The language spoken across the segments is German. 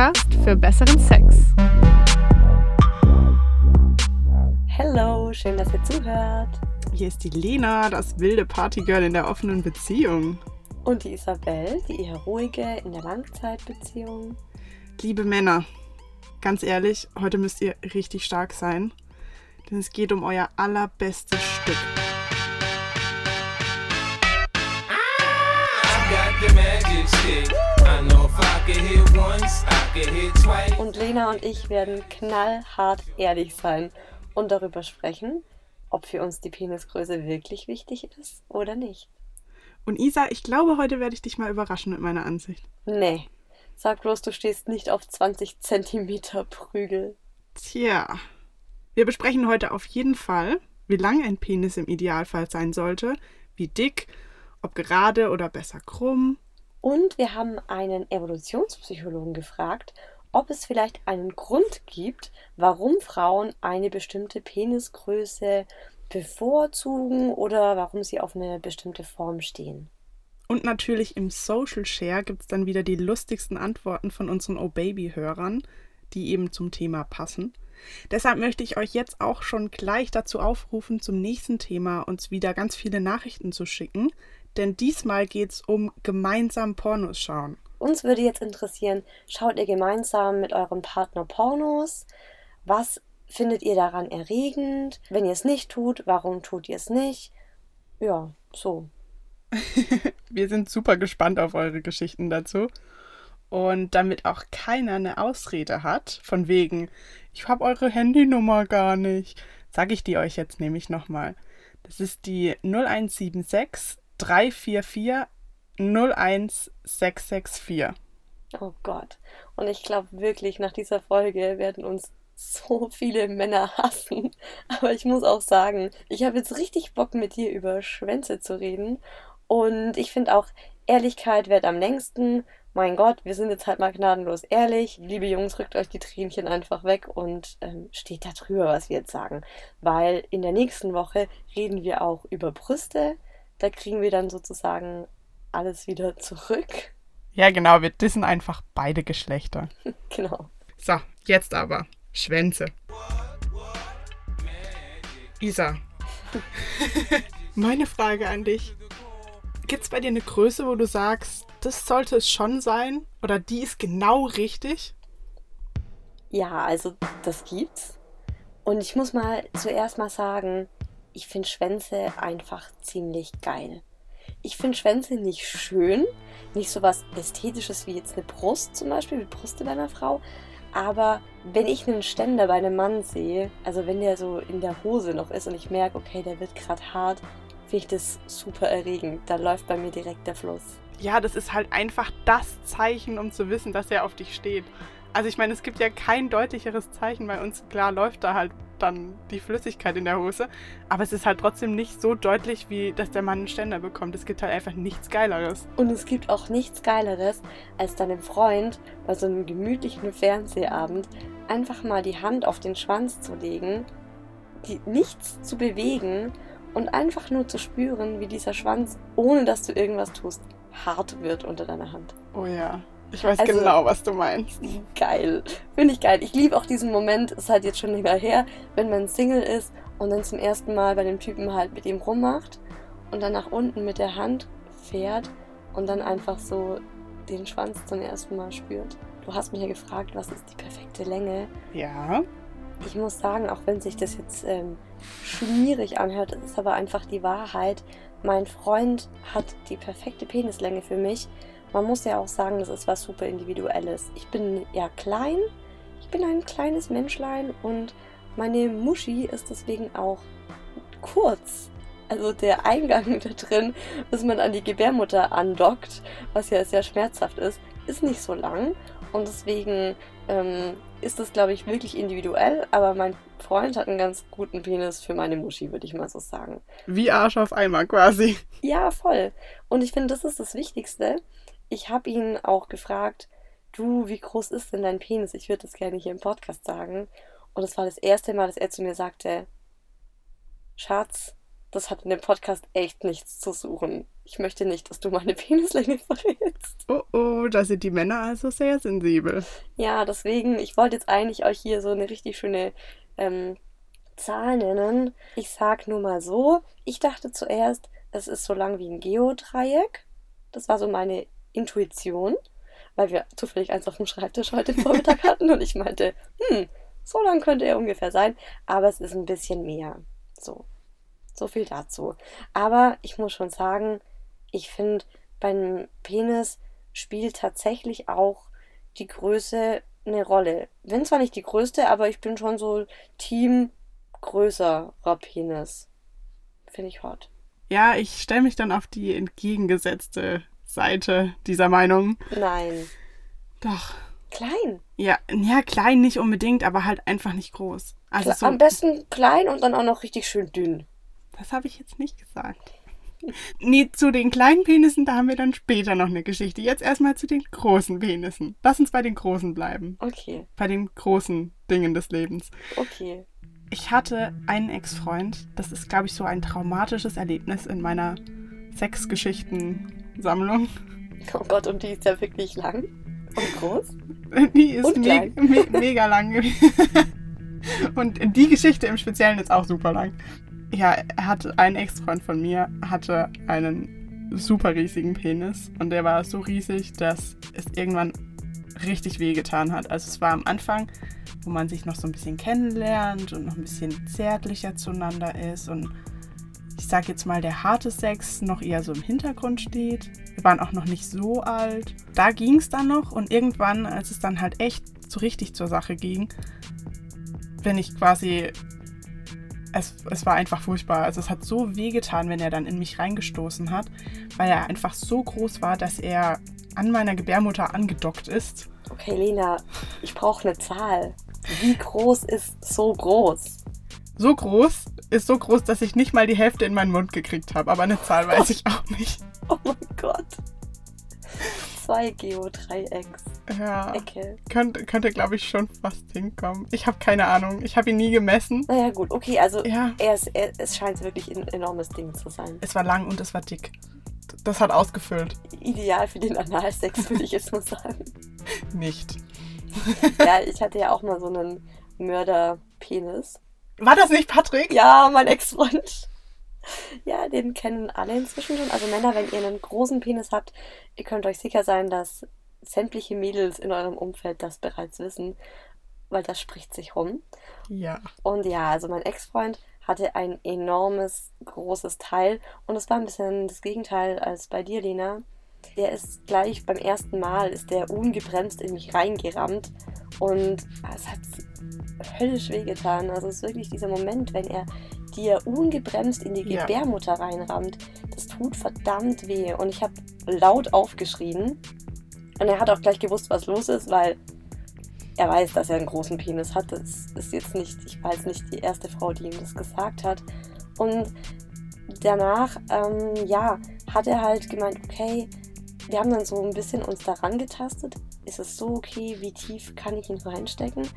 Podcast für besseren Sex. Hallo, schön, dass ihr zuhört. Hier ist die Lena, das wilde Partygirl in der offenen Beziehung. Und die Isabel, die eher ruhige in der Langzeitbeziehung. Liebe Männer, ganz ehrlich, heute müsst ihr richtig stark sein, denn es geht um euer allerbestes Stück. Und Lena und ich werden knallhart ehrlich sein und darüber sprechen, ob für uns die Penisgröße wirklich wichtig ist oder nicht. Und Isa, ich glaube, heute werde ich dich mal überraschen mit meiner Ansicht. Nee. Sag bloß, du stehst nicht auf 20 Zentimeter Prügel. Tja. Wir besprechen heute auf jeden Fall, wie lang ein Penis im Idealfall sein sollte, wie dick, ob gerade oder besser krumm. Und wir haben einen Evolutionspsychologen gefragt, ob es vielleicht einen Grund gibt, warum Frauen eine bestimmte Penisgröße bevorzugen oder warum sie auf eine bestimmte Form stehen. Und natürlich im Social Share gibt es dann wieder die lustigsten Antworten von unseren O-Baby-Hörern, die eben zum Thema passen. Deshalb möchte ich euch jetzt auch schon gleich dazu aufrufen, zum nächsten Thema uns wieder ganz viele Nachrichten zu schicken, denn diesmal geht es um gemeinsam Pornos schauen. Uns würde jetzt interessieren, schaut ihr gemeinsam mit eurem Partner Pornos? Was findet ihr daran erregend? Wenn ihr es nicht tut, warum tut ihr es nicht? Ja, so. Wir sind super gespannt auf eure Geschichten dazu. Und damit auch keiner eine Ausrede hat, von wegen, ich habe eure Handynummer gar nicht, sage ich die euch jetzt nämlich nochmal. Das ist die 0176 344 01664. Oh Gott. Und ich glaube wirklich, nach dieser Folge werden uns so viele Männer hassen. Aber ich muss auch sagen, ich habe jetzt richtig Bock mit dir über Schwänze zu reden. Und ich finde auch, Ehrlichkeit wird am längsten. Mein Gott, wir sind jetzt halt mal gnadenlos ehrlich. Liebe Jungs, rückt euch die Tränchen einfach weg und ähm, steht da drüber, was wir jetzt sagen. Weil in der nächsten Woche reden wir auch über Brüste. Da kriegen wir dann sozusagen alles wieder zurück. Ja, genau, wir dissen einfach beide Geschlechter. genau. So, jetzt aber. Schwänze. Isa. Meine Frage an dich. Gibt es bei dir eine Größe, wo du sagst, das sollte es schon sein? Oder die ist genau richtig? Ja, also das gibt's. Und ich muss mal zuerst mal sagen, ich finde Schwänze einfach ziemlich geil. Ich finde Schwänze nicht schön, nicht so was Ästhetisches wie jetzt eine Brust zum Beispiel, wie Brüste bei einer Frau. Aber wenn ich einen Ständer bei einem Mann sehe, also wenn der so in der Hose noch ist und ich merke, okay, der wird gerade hart, finde ich das super erregend. Da läuft bei mir direkt der Fluss. Ja, das ist halt einfach das Zeichen, um zu wissen, dass er auf dich steht. Also ich meine, es gibt ja kein deutlicheres Zeichen bei uns. Klar läuft da halt dann die Flüssigkeit in der Hose, aber es ist halt trotzdem nicht so deutlich, wie dass der Mann einen Ständer bekommt. Es gibt halt einfach nichts Geileres. Und es gibt auch nichts Geileres, als deinem Freund bei so einem gemütlichen Fernsehabend einfach mal die Hand auf den Schwanz zu legen, die, nichts zu bewegen und einfach nur zu spüren, wie dieser Schwanz, ohne dass du irgendwas tust, hart wird unter deiner Hand. Oh ja. Ich weiß also, genau, was du meinst. Geil. Finde ich geil. Ich liebe auch diesen Moment, ist halt jetzt schon länger her, wenn man Single ist und dann zum ersten Mal bei dem Typen halt mit ihm rummacht und dann nach unten mit der Hand fährt und dann einfach so den Schwanz zum ersten Mal spürt. Du hast mich ja gefragt, was ist die perfekte Länge? Ja. Ich muss sagen, auch wenn sich das jetzt ähm, schmierig anhört, ist aber einfach die Wahrheit. Mein Freund hat die perfekte Penislänge für mich man muss ja auch sagen, das ist was super Individuelles. Ich bin ja klein, ich bin ein kleines Menschlein und meine Muschi ist deswegen auch kurz. Also der Eingang da drin, bis man an die Gebärmutter andockt, was ja sehr schmerzhaft ist, ist nicht so lang. Und deswegen ähm, ist das, glaube ich, wirklich individuell. Aber mein Freund hat einen ganz guten Penis für meine Muschi, würde ich mal so sagen. Wie Arsch auf Eimer quasi. Ja, voll. Und ich finde, das ist das Wichtigste ich habe ihn auch gefragt, du, wie groß ist denn dein Penis? Ich würde das gerne hier im Podcast sagen. Und es war das erste Mal, dass er zu mir sagte, Schatz, das hat in dem Podcast echt nichts zu suchen. Ich möchte nicht, dass du meine Penislänge verrätst. Oh oh, da sind die Männer also sehr sensibel. Ja, deswegen, ich wollte jetzt eigentlich euch hier so eine richtig schöne ähm, Zahl nennen. Ich sag nur mal so, ich dachte zuerst, es ist so lang wie ein Geodreieck. Das war so meine Intuition, weil wir zufällig eins auf dem Schreibtisch heute Vormittag hatten und ich meinte, hm, so lang könnte er ungefähr sein, aber es ist ein bisschen mehr. So. So viel dazu. Aber ich muss schon sagen, ich finde, beim Penis spielt tatsächlich auch die Größe eine Rolle. Bin zwar nicht die größte, aber ich bin schon so Team größerer Penis. Finde ich hot. Ja, ich stelle mich dann auf die entgegengesetzte Seite dieser Meinung. Nein. Doch. Klein. Ja, ja, klein nicht unbedingt, aber halt einfach nicht groß. Also Kle- so, Am besten klein und dann auch noch richtig schön dünn. das habe ich jetzt nicht gesagt. Nee, zu den kleinen Penissen, da haben wir dann später noch eine Geschichte. Jetzt erstmal zu den großen Penissen. Lass uns bei den großen bleiben. Okay, Bei den großen Dingen des Lebens. okay. Ich hatte einen Ex-Freund. Das ist, glaube ich, so ein traumatisches Erlebnis in meiner Sexgeschichten-Sammlung. Oh Gott, und die ist ja wirklich lang und groß. Die ist me me mega lang. Und die Geschichte im Speziellen ist auch super lang. Ja, er hatte ein Ex-Freund von mir, hatte einen super riesigen Penis. Und der war so riesig, dass es irgendwann richtig wehgetan hat. Also es war am Anfang, wo man sich noch so ein bisschen kennenlernt und noch ein bisschen zärtlicher zueinander ist und ich sag jetzt mal, der harte Sex noch eher so im Hintergrund steht. Wir waren auch noch nicht so alt. Da ging es dann noch und irgendwann, als es dann halt echt so richtig zur Sache ging, bin ich quasi. Es, es war einfach furchtbar. Also es hat so wehgetan, wenn er dann in mich reingestoßen hat, weil er einfach so groß war, dass er an meiner Gebärmutter angedockt ist. Okay, Lena, ich brauche eine Zahl. Wie groß ist so groß? So groß, ist so groß, dass ich nicht mal die Hälfte in meinen Mund gekriegt habe. Aber eine Zahl weiß ich auch nicht. Oh mein Gott. Zwei Geodreiecks. Ja. Ecke. Könnte, könnte glaube ich, schon fast hinkommen. Ich habe keine Ahnung. Ich habe ihn nie gemessen. Naja, gut, okay, also Ja, er ist, er, es scheint wirklich ein enormes Ding zu sein. es war lang und es war dick. Das hat ausgefüllt. Ideal für den Analsex, würde ich jetzt mal sagen. Nicht. Ja, ich hatte ja auch mal so einen Mörderpenis. War das nicht Patrick? Ja, mein Ex-Freund. Ja, den kennen alle inzwischen schon. Also Männer, wenn ihr einen großen Penis habt, ihr könnt euch sicher sein, dass sämtliche Mädels in eurem Umfeld das bereits wissen, weil das spricht sich rum. Ja. Und ja, also mein Ex-Freund hatte ein enormes, großes Teil und es war ein bisschen das Gegenteil als bei dir, Lena. Der ist gleich beim ersten Mal, ist der ungebremst in mich reingerammt und es hat höllisch wehgetan. Also es ist wirklich dieser Moment, wenn er dir ungebremst in die Ja. Gebärmutter reinrammt. Das tut verdammt weh und ich habe laut aufgeschrien und er hat auch gleich gewusst, was los ist, weil er weiß, dass er einen großen Penis hat. Das ist jetzt nicht, ich jetzt nicht die erste Frau, die ihm das gesagt hat. Und danach, ähm, ja, hat er halt gemeint, okay, wir haben dann so ein bisschen uns daran getastet. Ist es so okay, wie tief kann ich ihn reinstecken?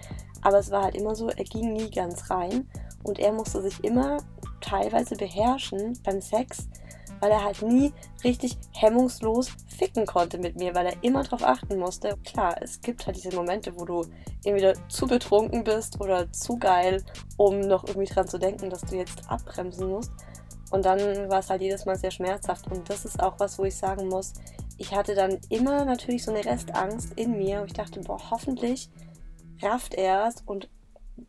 Aber es war halt immer so, er ging nie ganz rein und er musste sich immer teilweise beherrschen beim Sex, weil er halt nie richtig hemmungslos ficken konnte mit mir, weil er immer darauf achten musste. Klar, es gibt halt diese Momente, wo du entweder zu betrunken bist oder zu geil, um noch irgendwie dran zu denken, dass du jetzt abbremsen musst. Und dann war es halt jedes Mal sehr schmerzhaft. Und das ist auch was, wo ich sagen muss, ich hatte dann immer natürlich so eine Restangst in mir. Und ich dachte, boah, hoffentlich rafft er es und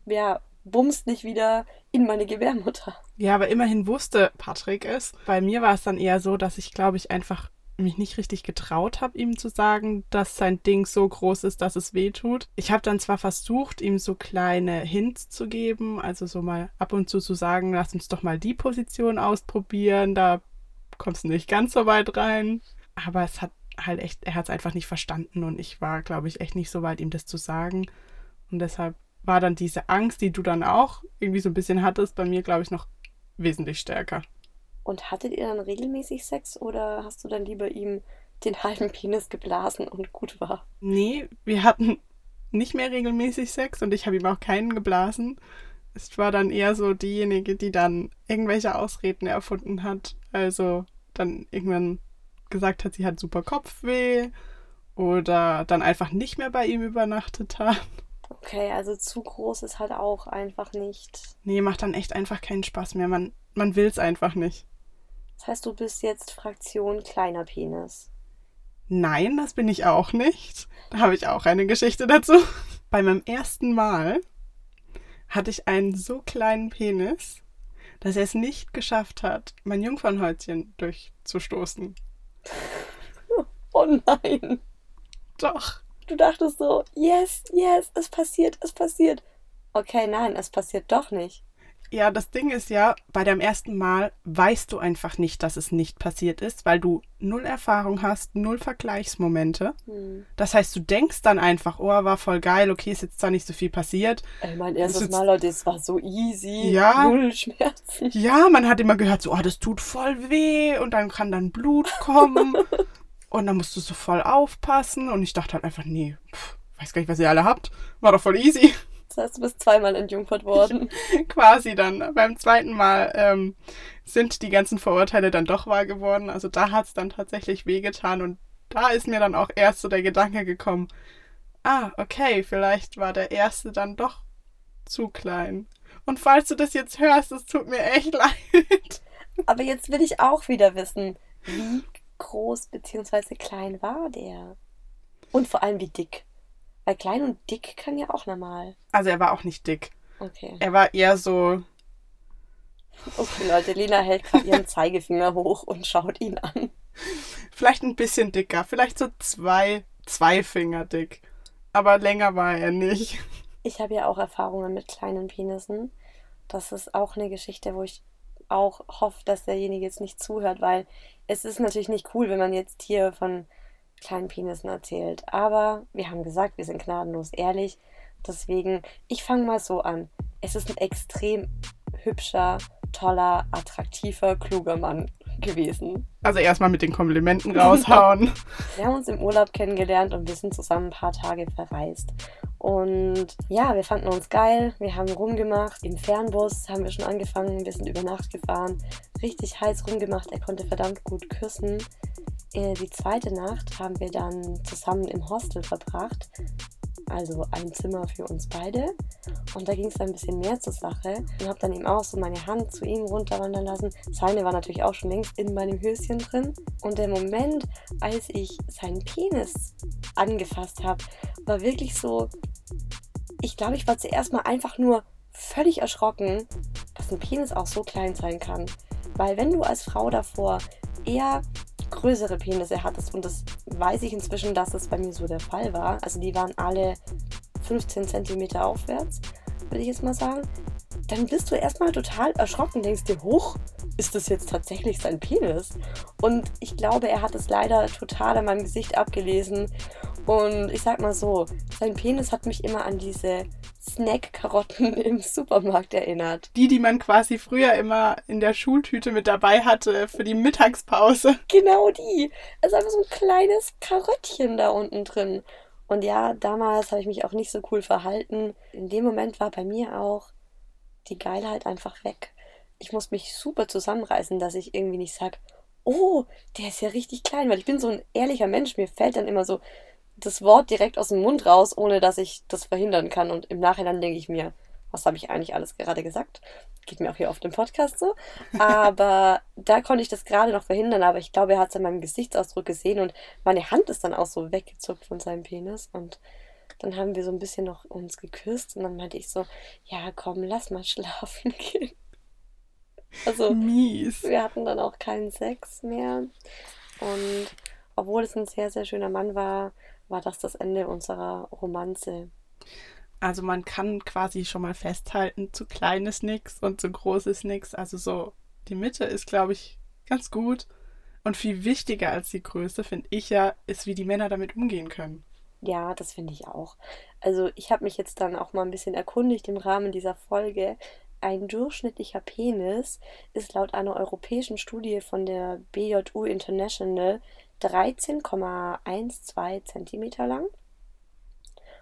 ja, bumst nicht wieder in meine Gebärmutter. Ja, aber immerhin wusste Patrick es. Bei mir war es dann eher so, dass ich, glaube ich, einfach mich nicht richtig getraut habe, ihm zu sagen, dass sein Ding so groß ist, dass es weh tut. Ich habe dann zwar versucht, ihm so kleine Hints zu geben, also so mal ab und zu zu sagen, lass uns doch mal die Position ausprobieren, da kommst du nicht ganz so weit rein. Aber es hat halt echt, er hat es einfach nicht verstanden und ich war, glaube ich, echt nicht so weit, ihm das zu sagen. Und deshalb war dann diese Angst, die du dann auch irgendwie so ein bisschen hattest, bei mir, glaube ich, noch wesentlich stärker. Und hattet ihr dann regelmäßig Sex oder hast du dann lieber ihm den halben Penis geblasen und gut war? Nee, wir hatten nicht mehr regelmäßig Sex und ich habe ihm auch keinen geblasen. Es war dann eher so diejenige, die dann irgendwelche Ausreden erfunden hat. Also dann irgendwann gesagt hat, sie hat super Kopfweh oder dann einfach nicht mehr bei ihm übernachtet hat. Okay, also zu groß ist halt auch einfach nicht. Nee, macht dann echt einfach keinen Spaß mehr. Man, man will es einfach nicht. Das heißt, du bist jetzt Fraktion kleiner Penis. Nein, das bin ich auch nicht. Da habe ich auch eine Geschichte dazu. Bei meinem ersten Mal hatte ich einen so kleinen Penis, dass er es nicht geschafft hat, mein Jungfernhäutchen durchzustoßen. Oh nein. Doch. Du dachtest so, yes, yes, es passiert, es passiert. Okay, nein, es passiert doch nicht. Ja, das Ding ist ja, bei deinem ersten Mal weißt du einfach nicht, dass es nicht passiert ist, weil du null Erfahrung hast, null Vergleichsmomente. Hm. Das heißt, du denkst dann einfach, oh, war voll geil, okay, ist jetzt zwar nicht so viel passiert. Ey, mein erstes Mal, Leute, es war so easy. Ja. Null Schmerzen. Ja, man hat immer gehört, so, oh, das tut voll weh und dann kann dann Blut kommen und dann musst du so voll aufpassen und ich dachte halt einfach, nee, pff, weiß gar nicht, was ihr alle habt, war doch voll easy. Das heißt, du bist zweimal entjungfert worden. Quasi dann. Beim zweiten Mal ähm, sind die ganzen Vorurteile dann doch wahr geworden. Also da hat es dann tatsächlich wehgetan und da ist mir dann auch erst so der Gedanke gekommen, ah, okay, vielleicht war der erste dann doch zu klein. Und falls du das jetzt hörst, es tut mir echt leid. Aber jetzt will ich auch wieder wissen, wie groß bzw. klein war der? Und vor allem wie dick. Weil klein und dick kann ja auch normal. Also er war auch nicht dick. Okay. Er war eher so, Okay, Leute, Lena hält gerade ihren Zeigefinger hoch und schaut ihn an. vielleicht ein bisschen dicker, vielleicht so zwei, zwei Finger dick. Aber länger war er nicht. Ich habe ja auch Erfahrungen mit kleinen Penissen. Das ist auch eine Geschichte, wo ich auch hoffe, dass derjenige jetzt nicht zuhört, weil es ist natürlich nicht cool, wenn man jetzt hier von kleinen Penissen erzählt. Aber wir haben gesagt, wir sind gnadenlos ehrlich. Deswegen, ich fange mal so an. Es ist ein extrem hübscher, toller, attraktiver, kluger Mann gewesen. Also erstmal mit den Komplimenten raushauen. Wir haben uns im Urlaub kennengelernt und wir sind zusammen ein paar Tage verreist. Und ja, wir fanden uns geil, wir haben rumgemacht. Im Fernbus haben wir schon angefangen, wir sind über Nacht gefahren. Richtig heiß rumgemacht, er konnte verdammt gut küssen. Äh, Die zweite Nacht haben wir dann zusammen im Hostel verbracht. Also ein Zimmer für uns beide. Und da ging es dann ein bisschen mehr zur Sache. Und habe dann eben auch so meine Hand zu ihm runterwandern lassen. Seine war natürlich auch schon längst in meinem Höschen drin. Und der Moment, als ich seinen Penis angefasst habe, war wirklich so. Ich glaube, ich war zuerst mal einfach nur völlig erschrocken, dass ein Penis auch so klein sein kann. Weil wenn du als Frau davor eher größere Penisse hattest, und das weiß ich inzwischen, dass das bei mir so der Fall war, also die waren alle 15 cm aufwärts, würde ich jetzt mal sagen, dann bist du erstmal total erschrocken, denkst dir, hoch, ist das jetzt tatsächlich sein Penis? Und ich glaube, er hat es leider total an meinem Gesicht abgelesen. Und ich sag mal so, sein Penis hat mich immer an diese Snack-Karotten im Supermarkt erinnert. Die, die man quasi früher immer in der Schultüte mit dabei hatte für die Mittagspause. Genau die. Also einfach so ein kleines Karöttchen da unten drin. Und ja, damals habe ich mich auch nicht so cool verhalten. In dem Moment war bei mir auch die Geilheit einfach weg. Ich muss mich super zusammenreißen, dass ich irgendwie nicht sage, oh, der ist ja richtig klein, weil ich bin so ein ehrlicher Mensch. Mir fällt dann immer so das Wort direkt aus dem Mund raus, ohne dass ich das verhindern kann. Und im Nachhinein denke ich mir, was habe ich eigentlich alles gerade gesagt? Geht mir auch hier auf dem Podcast so. Aber da konnte ich das gerade noch verhindern. Aber ich glaube, er hat es an meinem Gesichtsausdruck gesehen und meine Hand ist dann auch so weggezuckt von seinem Penis. Und dann haben wir so ein bisschen noch uns geküsst und dann meinte ich so, ja komm, lass mal schlafen gehen. Also Mies. wir hatten dann auch keinen Sex mehr. Und obwohl es ein sehr, sehr schöner Mann war, war das das Ende unserer Romanze. Also man kann quasi schon mal festhalten, zu klein ist nix und zu groß ist nix. Also so, die Mitte ist, glaube ich, ganz gut. Und viel wichtiger als die Größe, finde ich ja, ist, wie die Männer damit umgehen können. Ja, das finde ich auch. Also ich habe mich jetzt dann auch mal ein bisschen erkundigt im Rahmen dieser Folge. Ein durchschnittlicher Penis ist laut einer europäischen Studie von der BJU International 13,12 Zentimeter lang.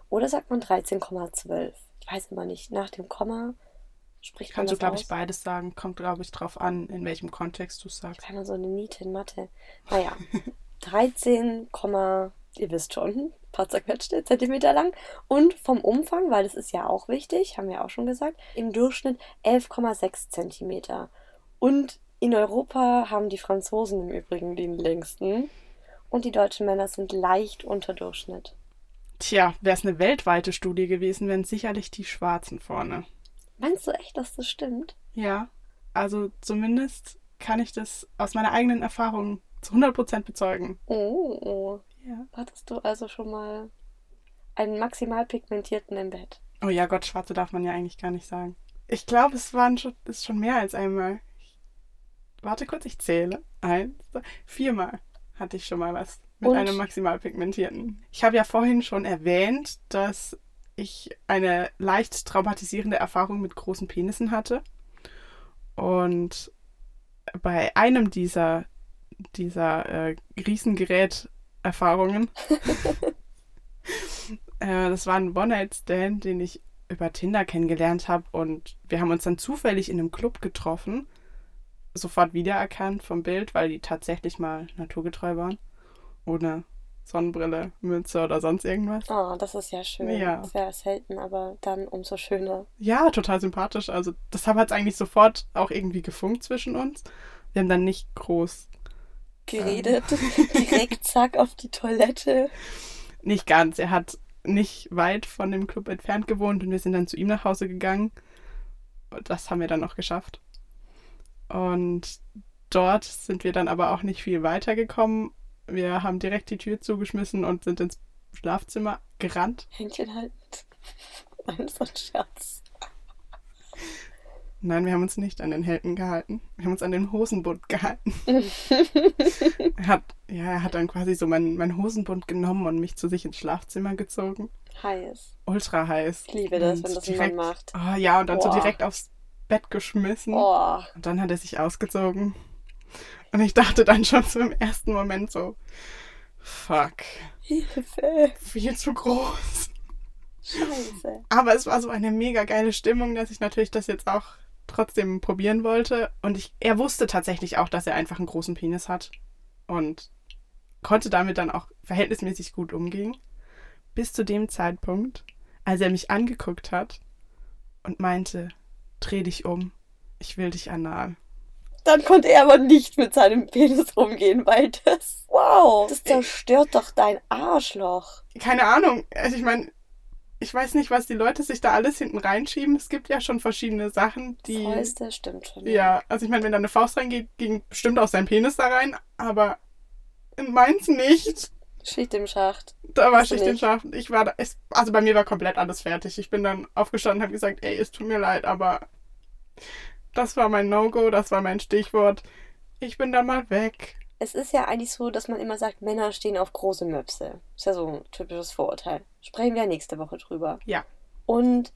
Oder sagt man 13,12? Ich weiß immer nicht. Nach dem Komma Spricht Kannst du, man das glaube aus? ich, beides sagen. Kommt, glaube ich, drauf an, in welchem Kontext du es sagst. Ich immer so eine Niete in Mathe. Naja, 13, ihr wisst schon, paar zerquetschte Zentimeter lang. Und vom Umfang, weil das ist ja auch wichtig, haben wir auch schon gesagt, im Durchschnitt 11,6 Zentimeter. Und in Europa haben die Franzosen im Übrigen den längsten. Und die deutschen Männer sind leicht unter Durchschnitt. Tja, wäre es eine weltweite Studie gewesen, wären sicherlich die Schwarzen vorne. Meinst du echt, dass das stimmt? Ja, also zumindest kann ich das aus meiner eigenen Erfahrung zu 100% bezeugen. Oh, Ja. hattest du also schon mal einen maximal pigmentierten im Bett? Oh ja, Gott, Schwarze darf man ja eigentlich gar nicht sagen. Ich glaube, es waren schon, ist schon mehr als einmal. Warte kurz, ich zähle. Eins, zwei, viermal hatte ich schon mal was mit Und? einem maximal pigmentierten. Ich habe ja vorhin schon erwähnt, dass ich eine leicht traumatisierende Erfahrung mit großen Penissen hatte. Und bei einem dieser, dieser äh, Riesengerät-Erfahrungen, äh, das war ein One-Night-Stand, den ich über Tinder kennengelernt habe und wir haben uns dann zufällig in einem Club getroffen, sofort wiedererkannt vom Bild, weil die tatsächlich mal naturgetreu waren, ohne Sonnenbrille, Mütze oder sonst irgendwas. Oh, das ist ja schön. Ja. Das wäre selten, aber dann umso schöner. Ja, total sympathisch. Also deshalb hat es eigentlich sofort auch irgendwie gefunkt zwischen uns. Wir haben dann nicht groß, Geredet, direkt zack auf die Toilette. nicht ganz. Er hat nicht weit von dem Club entfernt gewohnt und wir sind dann zu ihm nach Hause gegangen. Das haben wir dann noch geschafft. Und dort sind wir dann aber auch nicht viel weitergekommen. Wir haben direkt die Tür zugeschmissen und sind ins Schlafzimmer gerannt. Händchen haltend. Nein, so ein Scherz. Nein, wir haben uns nicht an den Helden gehalten. Wir haben uns an den Hosenbund gehalten. er hat, ja, er hat dann quasi so meinen mein Hosenbund genommen und mich zu sich ins Schlafzimmer gezogen. Heiß. Ultra heiß. Ich liebe das, Und wenn das direkt, Mann macht. Oh, ja, und dann so Boah. direkt aufs Bett geschmissen. Oh, Und dann hat er sich ausgezogen. Und ich dachte dann schon so im ersten Moment so, fuck, Hilfe. viel zu groß. Scheiße. Aber es war so eine mega geile Stimmung, dass ich natürlich das jetzt auch trotzdem probieren wollte. Und ich, er wusste tatsächlich auch, dass er einfach einen großen Penis hat. Und konnte damit dann auch verhältnismäßig gut umgehen. Bis zu dem Zeitpunkt, als er mich angeguckt hat und meinte, dreh dich um, ich will dich anal. Dann konnte er aber nicht mit seinem Penis umgehen, weil das. Wow. Das zerstört doch dein Arschloch. Keine Ahnung, also ich meine, ich weiß nicht, was die Leute sich da alles hinten reinschieben. Es gibt ja schon verschiedene Sachen, die... Fäuste, stimmt schon. Ja, also ich meine, wenn da eine Faust reingeht, ging bestimmt auch sein Penis da rein, aber in meins nicht. Schicht im Schacht. Da war Schicht im? Schacht. Ich war da, es, also bei mir war komplett alles fertig. Ich bin dann aufgestanden und habe gesagt, ey, es tut mir leid, aber das war mein No-Go, das war mein Stichwort. Ich bin da mal weg. Es ist ja eigentlich so, dass man immer sagt, Männer stehen auf große Möpse. Ist ja so ein typisches Vorurteil. Sprechen wir nächste Woche drüber. Ja. Und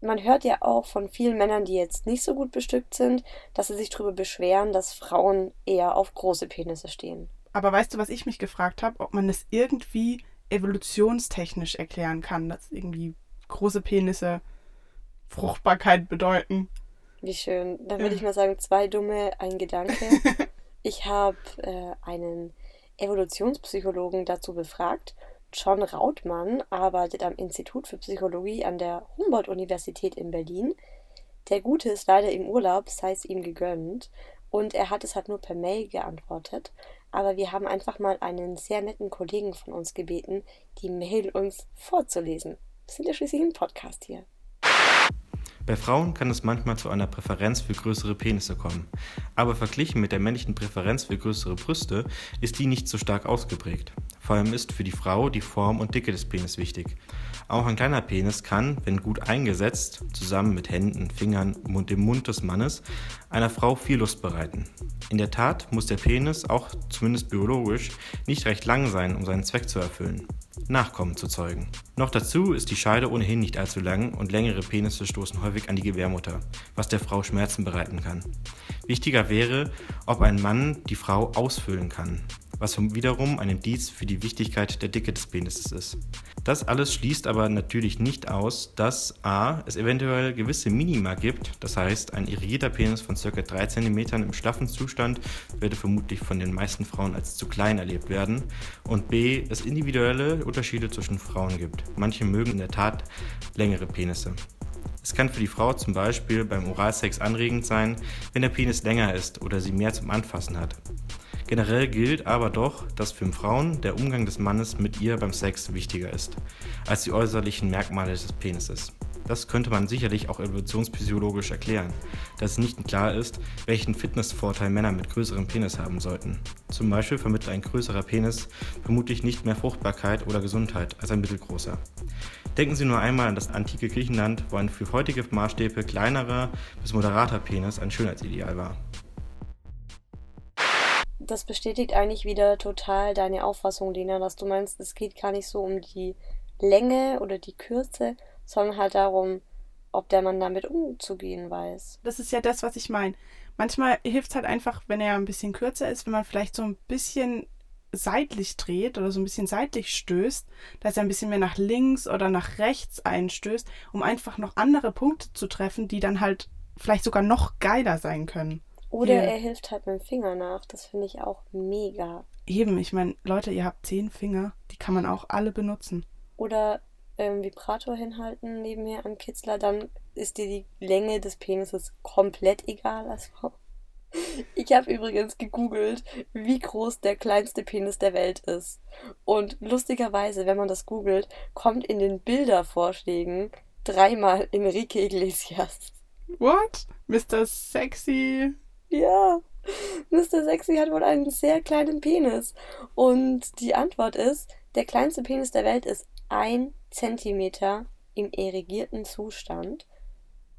man hört ja auch von vielen Männern, die jetzt nicht so gut bestückt sind, dass sie sich darüber beschweren, dass Frauen eher auf große Penisse stehen. Aber weißt du, was ich mich gefragt habe? Ob man das irgendwie evolutionstechnisch erklären kann, dass irgendwie große Penisse Fruchtbarkeit bedeuten. Wie schön. Dann würde ich mal sagen, zwei dumme, ein Gedanke. Ich habe äh, einen Evolutionspsychologen dazu befragt. John Rautmann arbeitet am Institut für Psychologie an der Humboldt-Universität in Berlin. Der Gute ist leider im Urlaub, sei es ihm gegönnt. Und er hat es halt nur per Mail geantwortet. Aber wir haben einfach mal einen sehr netten Kollegen von uns gebeten, die Mail uns vorzulesen. Wir sind ja schließlich ein Podcast hier. Bei Frauen kann es manchmal zu einer Präferenz für größere Penisse kommen, aber verglichen mit der männlichen Präferenz für größere Brüste ist die nicht so stark ausgeprägt. Vor allem ist für die Frau die Form und Dicke des Penis wichtig. Auch ein kleiner Penis kann, wenn gut eingesetzt, zusammen mit Händen, Fingern und dem Mund des Mannes, einer Frau viel Lust bereiten. In der Tat muss der Penis auch zumindest biologisch nicht recht lang sein, um seinen Zweck zu erfüllen. Nachkommen zu zeugen. Noch dazu ist die Scheide ohnehin nicht allzu lang und längere Penisse stoßen häufig an die Gebärmutter, was der Frau Schmerzen bereiten kann. Wichtiger wäre, ob ein Mann die Frau ausfüllen kann, was wiederum ein Indiz für die Wichtigkeit der Dicke des Penises ist. Das alles schließt aber natürlich nicht aus, dass a. es eventuell gewisse Minima gibt, das heißt ein irrigierter Penis von ca. 3 cm im schlaffen Zustand würde vermutlich von den meisten Frauen als zu klein erlebt werden und b. es individuelle Unterschiede zwischen Frauen gibt. Manche mögen in der Tat längere Penisse. Es kann für die Frau zum Beispiel beim Oralsex anregend sein, wenn der Penis länger ist oder sie mehr zum Anfassen hat. Generell gilt aber doch, dass für Frauen der Umgang des Mannes mit ihr beim Sex wichtiger ist, als die äußerlichen Merkmale des Penises. Das könnte man sicherlich auch evolutionsphysiologisch erklären, da es nicht klar ist, welchen Fitnessvorteil Männer mit größerem Penis haben sollten. Zum Beispiel vermittelt ein größerer Penis vermutlich nicht mehr Fruchtbarkeit oder Gesundheit als ein mittelgroßer. Denken Sie nur einmal an das antike Griechenland, wo ein für heutige Maßstäbe kleinerer bis moderater Penis ein Schönheitsideal war. Das bestätigt eigentlich wieder total deine Auffassung, Lena, dass du meinst, es geht gar nicht so um die Länge oder die Kürze, sondern halt darum, ob der Mann damit umzugehen weiß. Das ist ja das, was ich meine. Manchmal hilft es halt einfach, wenn er ein bisschen kürzer ist, wenn man vielleicht so ein bisschen seitlich dreht oder so ein bisschen seitlich stößt, dass er ein bisschen mehr nach links oder nach rechts einstößt, um einfach noch andere Punkte zu treffen, die dann halt vielleicht sogar noch geiler sein können. Oder Hier. er hilft halt mit dem Finger nach. Das finde ich auch mega. Eben, ich meine, Leute, ihr habt zehn Finger, die kann man auch alle benutzen. Oder ähm, Vibrator hinhalten nebenher an Kitzler, dann ist dir die Länge des Penises komplett egal als Frau. Ich habe übrigens gegoogelt, wie groß der kleinste Penis der Welt ist. Und lustigerweise, wenn man das googelt, kommt in den Bildervorschlägen dreimal Enrique Iglesias. What? Mr. Sexy? Ja. Mr. Sexy hat wohl einen sehr kleinen Penis. Und die Antwort ist, der kleinste Penis der Welt ist ein Zentimeter im erigierten Zustand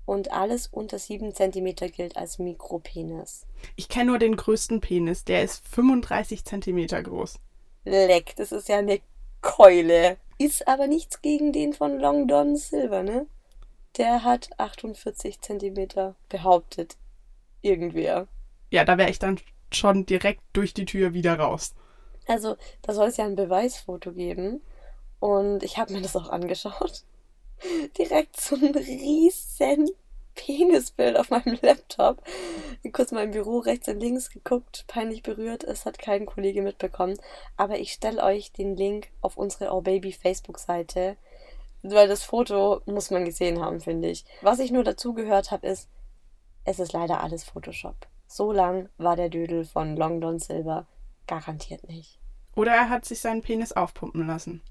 und alles unter 7 cm gilt als Mikropenis. Ich kenne nur den größten Penis, der ist 35 cm groß. Leck, das ist ja eine Keule. Ist aber nichts gegen den von Long Don Silver, ne? Der hat 48 cm behauptet. Irgendwer. Ja, da wäre ich dann schon direkt durch die Tür wieder raus. Also, da soll es ja ein Beweisfoto geben. Und ich habe mir das auch angeschaut direkt so ein riesen Penisbild auf meinem Laptop. Kurz mal im Büro rechts und links geguckt, peinlich berührt. Es hat kein Kollege mitbekommen. Aber ich stelle euch den Link auf unsere Oh Baby Facebook-Seite. Weil das Foto muss man gesehen haben, finde ich. Was ich nur dazu gehört habe, ist, es ist leider alles Photoshop. So lang war der Dödel von Long Don Silver garantiert nicht. Oder er hat sich seinen Penis aufpumpen lassen.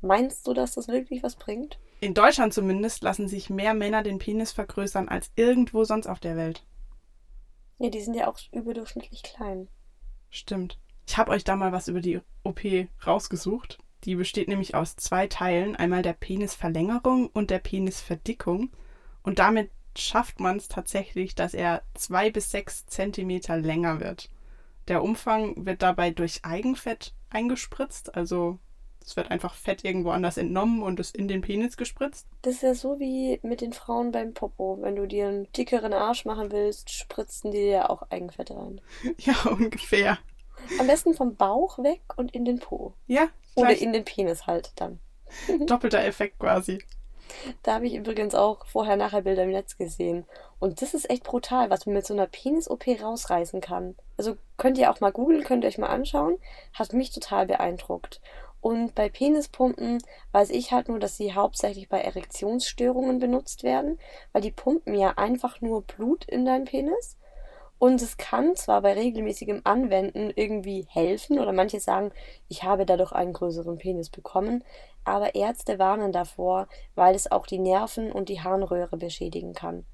Meinst du, dass das wirklich was bringt? In Deutschland zumindest lassen sich mehr Männer den Penis vergrößern als irgendwo sonst auf der Welt. Ja, die sind ja auch überdurchschnittlich klein. Stimmt. Ich habe euch da mal was über die OP rausgesucht. Die besteht nämlich aus zwei Teilen. Einmal der Penisverlängerung und der Penisverdickung. Und damit schafft man es tatsächlich, dass er zwei bis sechs Zentimeter länger wird. Der Umfang wird dabei durch Eigenfett eingespritzt, also es wird einfach Fett irgendwo anders entnommen und es in den Penis gespritzt. Das ist ja so wie mit den Frauen beim Popo. Wenn du dir einen dickeren Arsch machen willst, spritzen die dir auch Eigenfett rein. Ja, ungefähr. Am besten vom Bauch weg und in den Po. Ja. Oder in den Penis halt dann. Doppelter Effekt quasi. Da habe ich übrigens auch vorher-nachher Bilder im Netz gesehen. Und das ist echt brutal, was man mit so einer Penis-OP rausreißen kann. Also könnt ihr auch mal googeln, könnt ihr euch mal anschauen. Hat mich total beeindruckt. Und bei Penispumpen weiß ich halt nur, dass sie hauptsächlich bei Erektionsstörungen benutzt werden, weil die pumpen ja einfach nur Blut in deinen Penis. Und es kann zwar bei regelmäßigem Anwenden irgendwie helfen oder manche sagen, ich habe dadurch einen größeren Penis bekommen, aber Ärzte warnen davor, weil es auch die Nerven und die Harnröhre beschädigen kann.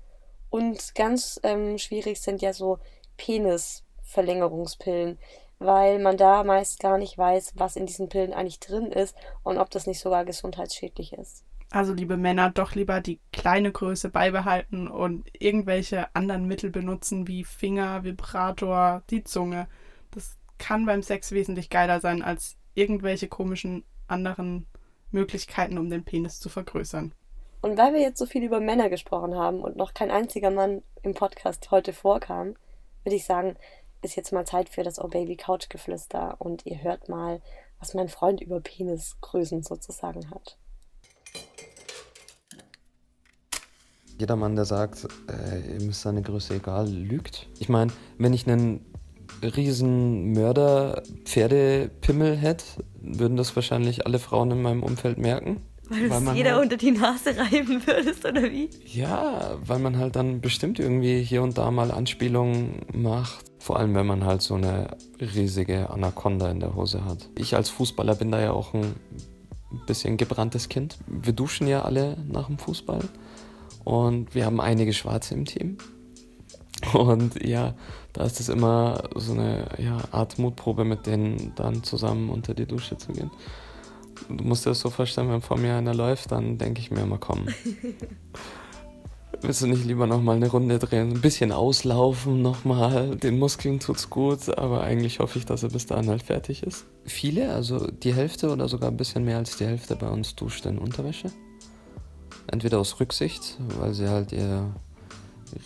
Und ganz ähm, schwierig sind ja so Penisverlängerungspillen weil man da meist gar nicht weiß, was in diesen Pillen eigentlich drin ist und ob das nicht sogar gesundheitsschädlich ist. Also liebe Männer, doch lieber die kleine Größe beibehalten und irgendwelche anderen Mittel benutzen wie Finger, Vibrator, die Zunge. Das kann beim Sex wesentlich geiler sein als irgendwelche komischen anderen Möglichkeiten, um den Penis zu vergrößern. Und weil wir jetzt so viel über Männer gesprochen haben und noch kein einziger Mann im Podcast heute vorkam, würde ich sagen, ist jetzt mal Zeit für das Oh Baby Couch Geflüster und ihr hört mal, was mein Freund über Penisgrößen sozusagen hat. Jeder Mann, der sagt, äh, ihm ist seine Größe egal, lügt. Ich meine, wenn ich einen riesen Mörder Pferdepimmel hätte, würden das wahrscheinlich alle Frauen in meinem Umfeld merken. Weil du es jeder halt, unter die Nase reiben würdest, oder wie? Ja, weil man halt dann bestimmt irgendwie hier und da mal Anspielungen macht. Vor allem, wenn man halt so eine riesige Anaconda in der Hose hat. Ich als Fußballer bin da ja auch ein bisschen gebranntes Kind. Wir duschen ja alle nach dem Fußball. Und wir haben einige Schwarze im Team. Und ja, da ist es immer so eine ja, Art Mutprobe, mit denen dann zusammen unter die Dusche zu gehen. Du musst dir das so vorstellen, wenn vor mir einer läuft, dann denke ich mir immer, komm. Willst du nicht lieber nochmal eine Runde drehen? Ein bisschen auslaufen nochmal. Den Muskeln tut's gut, aber eigentlich hoffe ich, dass er bis dahin halt fertig ist. Viele, also die Hälfte oder sogar ein bisschen mehr als die Hälfte bei uns duscht in Unterwäsche. Entweder aus Rücksicht, weil sie halt ihr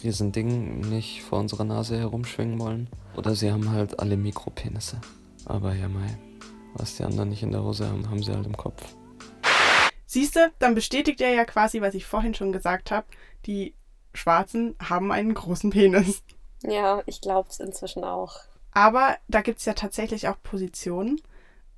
Riesending nicht vor unserer Nase herumschwingen wollen. Oder sie haben halt alle Mikropenisse. Aber ja, mei, was die anderen nicht in der Hose haben, haben sie halt im Kopf. Siehste, dann bestätigt er ja quasi, was ich vorhin schon gesagt habe. Die Schwarzen haben einen großen Penis. Ja, ich glaube es inzwischen auch. Aber da gibt es ja tatsächlich auch Positionen,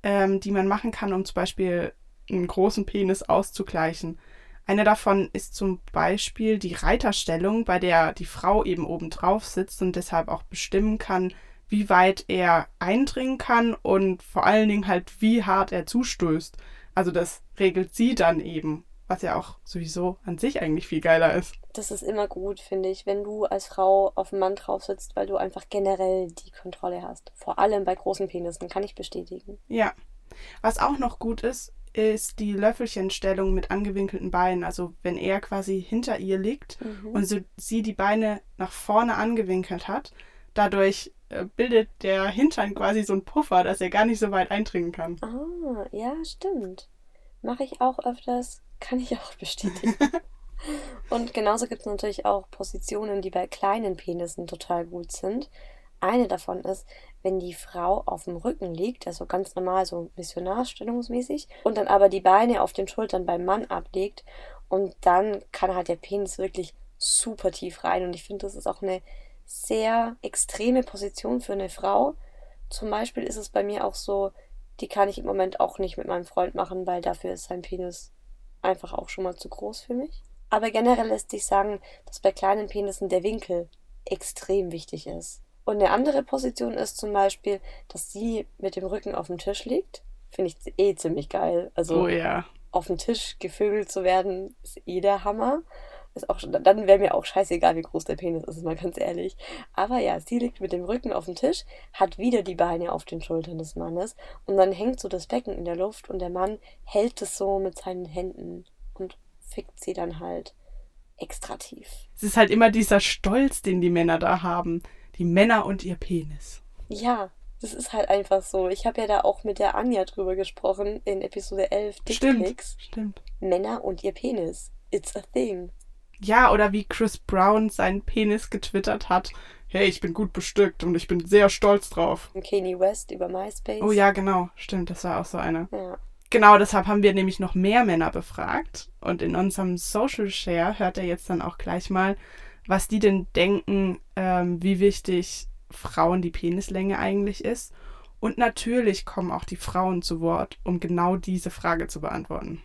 ähm, die man machen kann, um zum Beispiel einen großen Penis auszugleichen. Eine davon ist zum Beispiel die Reiterstellung, bei der die Frau eben oben drauf sitzt und deshalb auch bestimmen kann, wie weit er eindringen kann und vor allen Dingen halt, wie hart er zustößt. Also das regelt sie dann eben, was ja auch sowieso an sich eigentlich viel geiler ist. Das ist immer gut, finde ich, wenn du als Frau auf dem Mann drauf sitzt, weil du einfach generell die Kontrolle hast. Vor allem bei großen Penissen, kann ich bestätigen. Ja. Was auch noch gut ist, ist die Löffelchenstellung mit angewinkelten Beinen. Also wenn er quasi hinter ihr liegt mhm. und so, sie die Beine nach vorne angewinkelt hat, dadurch äh, bildet der Hintern quasi so einen Puffer, dass er gar nicht so weit eindringen kann. Ah, ja, stimmt. Mache ich auch öfters, kann ich auch bestätigen. und genauso gibt es natürlich auch Positionen, die bei kleinen Penissen total gut sind. Eine davon ist, wenn die Frau auf dem Rücken liegt, also ganz normal so missionarstellungsmäßig, und dann aber die Beine auf den Schultern beim Mann ablegt und dann kann halt der Penis wirklich super tief rein und ich finde, das ist auch eine sehr extreme Position für eine Frau. Zum Beispiel ist es bei mir auch so, die kann ich im Moment auch nicht mit meinem Freund machen, weil dafür ist sein Penis einfach auch schon mal zu groß für mich. Aber generell lässt sich sagen, dass bei kleinen Penissen der Winkel extrem wichtig ist. Und eine andere Position ist zum Beispiel, dass sie mit dem Rücken auf dem Tisch liegt. Finde ich eh ziemlich geil. Also oh, ja. auf dem Tisch gevögelt zu werden, ist eh der Hammer. Ist auch, dann wäre mir auch scheißegal, wie groß der Penis ist, mal ganz ehrlich. Aber ja, sie liegt mit dem Rücken auf dem Tisch, hat wieder die Beine auf den Schultern des Mannes und dann hängt so das Becken in der Luft und der Mann hält es so mit seinen Händen und fickt sie dann halt extra tief. Es ist halt immer dieser Stolz, den die Männer da haben. Die Männer und ihr Penis. Ja, das ist halt einfach so. Ich habe ja da auch mit der Anja drüber gesprochen in Episode 11 Dickpics. Stimmt, stimmt. Männer und ihr Penis. It's a thing. Ja, oder wie Chris Brown seinen Penis getwittert hat. Hey, ich bin gut bestückt und ich bin sehr stolz drauf. Und Kanye West über MySpace. Oh ja, genau. Stimmt, das war auch so eine. Ja. Genau, deshalb haben wir nämlich noch mehr Männer befragt. Und in unserem Social Share hört er jetzt dann auch gleich mal, was die denn denken, ähm, wie wichtig Frauen die Penislänge eigentlich ist. Und natürlich kommen auch die Frauen zu Wort, um genau diese Frage zu beantworten.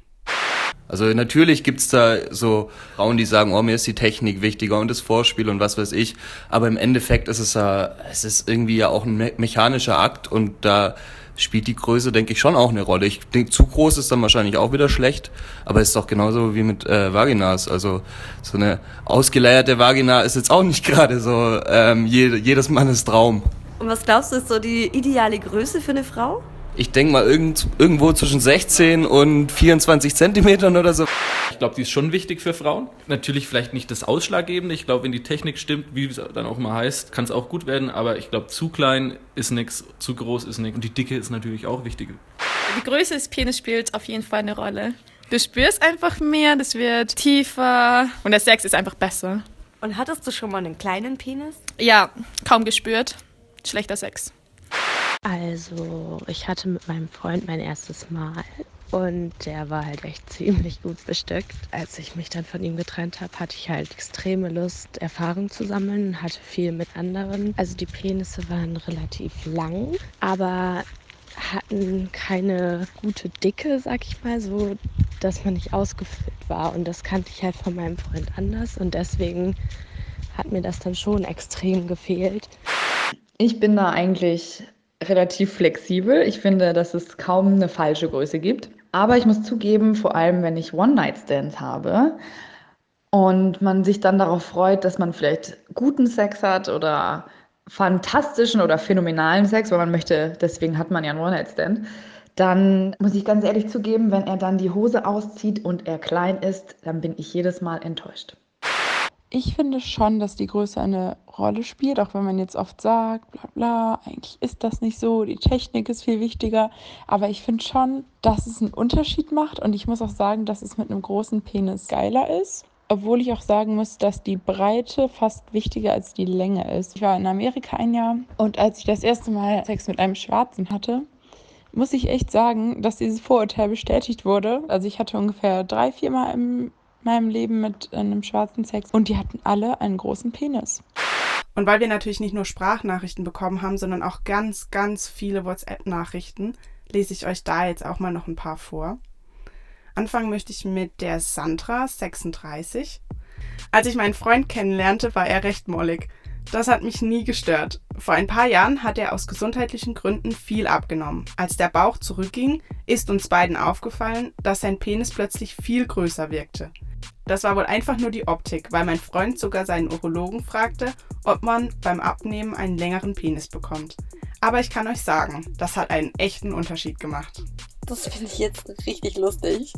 Also natürlich gibt's da so Frauen, die sagen, oh, mir ist die Technik wichtiger und das Vorspiel und was weiß ich. Aber im Endeffekt ist es ja, es ist irgendwie ja auch ein me mechanischer Akt und da spielt die Größe, denke ich, schon auch eine Rolle. Ich denke, zu groß ist dann wahrscheinlich auch wieder schlecht, aber es ist doch genauso wie mit äh, Vaginas. Also so eine ausgeleierte Vagina ist jetzt auch nicht gerade so ähm, jede, jedes Mannes Traum. Und was glaubst du, ist so die ideale Größe für eine Frau? Ich denke mal irgend, irgendwo zwischen 16 und 24 Zentimetern oder so. Ich glaube, die ist schon wichtig für Frauen. Natürlich vielleicht nicht das Ausschlaggebende. Ich glaube, wenn die Technik stimmt, wie es dann auch immer heißt, kann es auch gut werden. Aber ich glaube, zu klein ist nichts, zu groß ist nichts. Und die Dicke ist natürlich auch wichtig. Die Größe des Penis spielt auf jeden Fall eine Rolle. Du spürst einfach mehr, das wird tiefer und der Sex ist einfach besser. Und hattest du schon mal einen kleinen Penis? Ja, kaum gespürt. schlechter Sex. Also, ich hatte mit meinem Freund mein erstes Mal und der war halt echt ziemlich gut bestückt. Als ich mich dann von ihm getrennt habe, hatte ich halt extreme Lust, Erfahrung zu sammeln, hatte viel mit anderen. Also die Penisse waren relativ lang, aber hatten keine gute Dicke, sag ich mal, so dass man nicht ausgefüllt war. Und das kannte ich halt von meinem Freund anders und deswegen hat mir das dann schon extrem gefehlt. Ich bin da eigentlich relativ flexibel. Ich finde, dass es kaum eine falsche Größe gibt. Aber ich muss zugeben, vor allem wenn ich One-Night-Stands habe und man sich dann darauf freut, dass man vielleicht guten Sex hat oder fantastischen oder phänomenalen Sex, weil man möchte, deswegen hat man ja einen One-Night-Stand, dann muss ich ganz ehrlich zugeben, wenn er dann die Hose auszieht und er klein ist, dann bin ich jedes Mal enttäuscht. Ich finde schon, dass die Größe eine Rolle spielt, auch wenn man jetzt oft sagt, bla bla, eigentlich ist das nicht so, die Technik ist viel wichtiger. Aber ich finde schon, dass es einen Unterschied macht und ich muss auch sagen, dass es mit einem großen Penis geiler ist. Obwohl ich auch sagen muss, dass die Breite fast wichtiger als die Länge ist. Ich war in Amerika ein Jahr und als ich das erste Mal Sex mit einem Schwarzen hatte, muss ich echt sagen, dass dieses Vorurteil bestätigt wurde. Also ich hatte ungefähr drei, vier Mal im meinem Leben mit einem schwarzen Sex und die hatten alle einen großen Penis. Und weil wir natürlich nicht nur Sprachnachrichten bekommen haben, sondern auch ganz, ganz viele WhatsApp-Nachrichten, lese ich euch da jetzt auch mal noch ein paar vor. Anfangen möchte ich mit der Sandra, 36. Als ich meinen Freund kennenlernte, war er recht mollig. Das hat mich nie gestört. Vor ein paar Jahren hat er aus gesundheitlichen Gründen viel abgenommen. Als der Bauch zurückging, ist uns beiden aufgefallen, dass sein Penis plötzlich viel größer wirkte. Das war wohl einfach nur die Optik, weil mein Freund sogar seinen Urologen fragte, ob man beim Abnehmen einen längeren Penis bekommt. Aber ich kann euch sagen, das hat einen echten Unterschied gemacht. Das finde ich jetzt richtig lustig.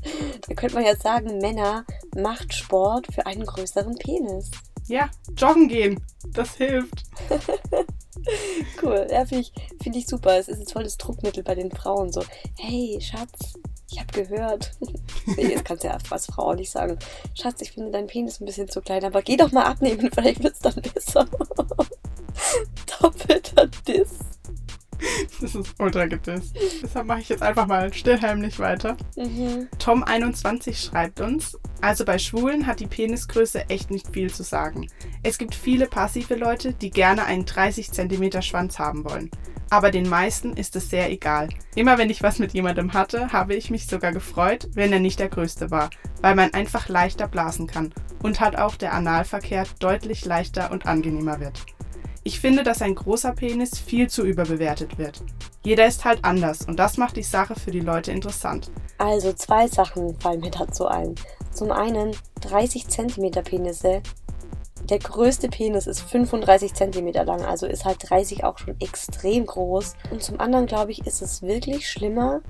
Da könnte man jetzt sagen, Männer macht Sport für einen größeren Penis. Ja, joggen gehen. Das hilft. cool. Ja, finde ich, find ich super. Es ist ein tolles Druckmittel bei den Frauen. So, hey, Schatz, ich habe gehört. nee, das kannst du ja als Frau auch nicht sagen. Schatz, ich finde dein Penis ein bisschen zu klein, aber geh doch mal abnehmen, vielleicht wird es dann besser. Doppelter Diss. Das ist ultra gedisst. Deshalb mache ich jetzt einfach mal stillheimlich weiter. Mhm. Tom21 schreibt uns, also bei Schwulen hat die Penisgröße echt nicht viel zu sagen. Es gibt viele passive Leute, die gerne einen 30 cm Schwanz haben wollen. Aber den meisten ist es sehr egal. Immer wenn ich was mit jemandem hatte, habe ich mich sogar gefreut, wenn er nicht der Größte war, weil man einfach leichter blasen kann und halt auch der Analverkehr deutlich leichter und angenehmer wird. Ich finde, dass ein großer Penis viel zu überbewertet wird. Jeder ist halt anders und das macht die Sache für die Leute interessant. Also zwei Sachen fallen mir dazu ein. Zum einen 30 cm Penisse. Der größte Penis ist 35 cm lang, also ist halt 30 auch schon extrem groß. Und zum anderen glaube ich, ist es wirklich schlimmer,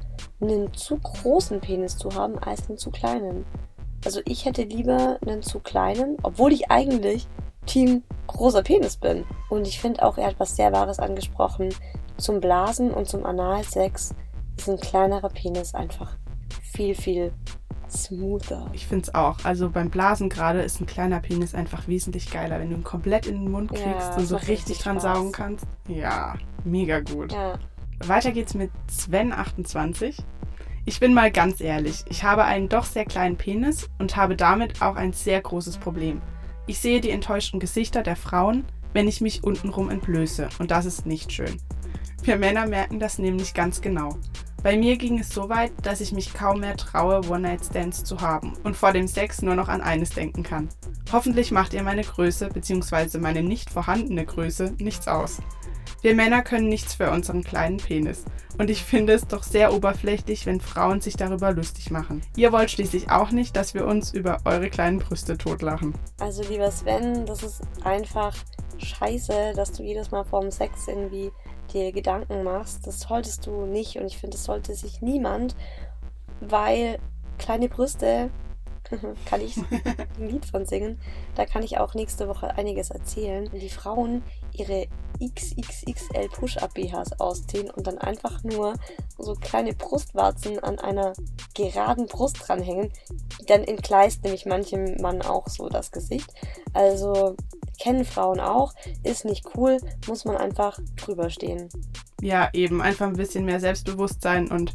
einen zu großen Penis zu haben als einen zu kleinen. Also ich hätte lieber einen zu kleinen, obwohl ich eigentlich Team großer Penis bin. Und ich finde auch, er hat was sehr Wahres angesprochen. Zum Blasen und zum Analsex ist ein kleinerer Penis einfach viel, viel smoother. Ich finde es auch. Also beim Blasen gerade ist ein kleiner Penis einfach wesentlich geiler, wenn du ihn komplett in den Mund kriegst ja, und so richtig, richtig dran saugen kannst. Ja, mega gut. Ja. Weiter geht's mit Sven28. Ich bin mal ganz ehrlich, ich habe einen doch sehr kleinen Penis und habe damit auch ein sehr großes Problem. Ich sehe die enttäuschten Gesichter der Frauen, wenn ich mich untenrum entblöße, und das ist nicht schön. Wir Männer merken das nämlich ganz genau. Bei mir ging es so weit, dass ich mich kaum mehr traue, One-Night-Stands zu haben und vor dem Sex nur noch an eines denken kann. Hoffentlich macht ihr meine Größe bzw. meine nicht vorhandene Größe nichts aus. Wir Männer können nichts für unseren kleinen Penis. Und ich finde es doch sehr oberflächlich, wenn Frauen sich darüber lustig machen. Ihr wollt schließlich auch nicht, dass wir uns über eure kleinen Brüste totlachen. Also lieber Sven, das ist einfach scheiße, dass du jedes Mal vorm Sex irgendwie dir Gedanken machst. Das solltest du nicht und ich finde, das sollte sich niemand, weil kleine Brüste kann ich ein Lied von singen. Da kann ich auch nächste Woche einiges erzählen. Die Frauen ihre XXXL Push-Up-BHs ausziehen und dann einfach nur so kleine Brustwarzen an einer geraden Brust dranhängen. Dann entgleist nämlich manchem Mann auch so das Gesicht. Also Kennen Frauen auch, ist nicht cool, muss man einfach drüber stehen. Ja, eben einfach ein bisschen mehr Selbstbewusstsein und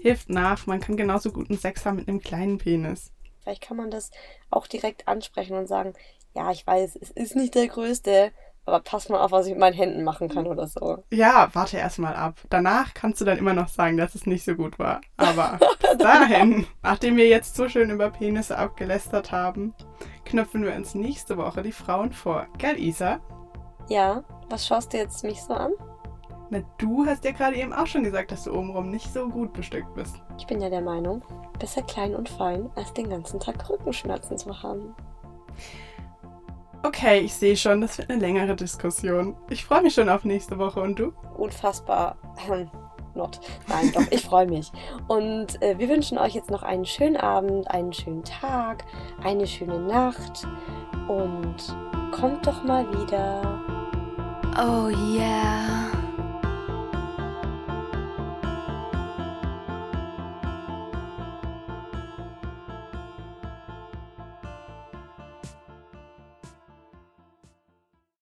hilft nach. Man kann genauso guten Sex haben mit einem kleinen Penis. Vielleicht kann man das auch direkt ansprechen und sagen, ja, ich weiß, es ist nicht der größte, aber pass mal auf, was ich mit meinen Händen machen kann oder so. Ja, warte erst mal ab. Danach kannst du dann immer noch sagen, dass es nicht so gut war. Aber dahin, nachdem wir jetzt so schön über Penisse abgelästert haben, knöpfen wir uns nächste Woche die Frauen vor. Gell, Isa? Ja, was schaust du jetzt mich so an? Na, du hast ja gerade eben auch schon gesagt, dass du obenrum nicht so gut bestückt bist. Ich bin ja der Meinung, besser klein und fein, als den ganzen Tag Rückenschmerzen zu haben. Okay, ich sehe schon, das wird eine längere Diskussion. Ich freue mich schon auf nächste Woche und du? Unfassbar. Not. Nein, doch, ich freue mich. Und äh, wir wünschen euch jetzt noch einen schönen Abend, einen schönen Tag, eine schöne Nacht und kommt doch mal wieder. Oh yeah.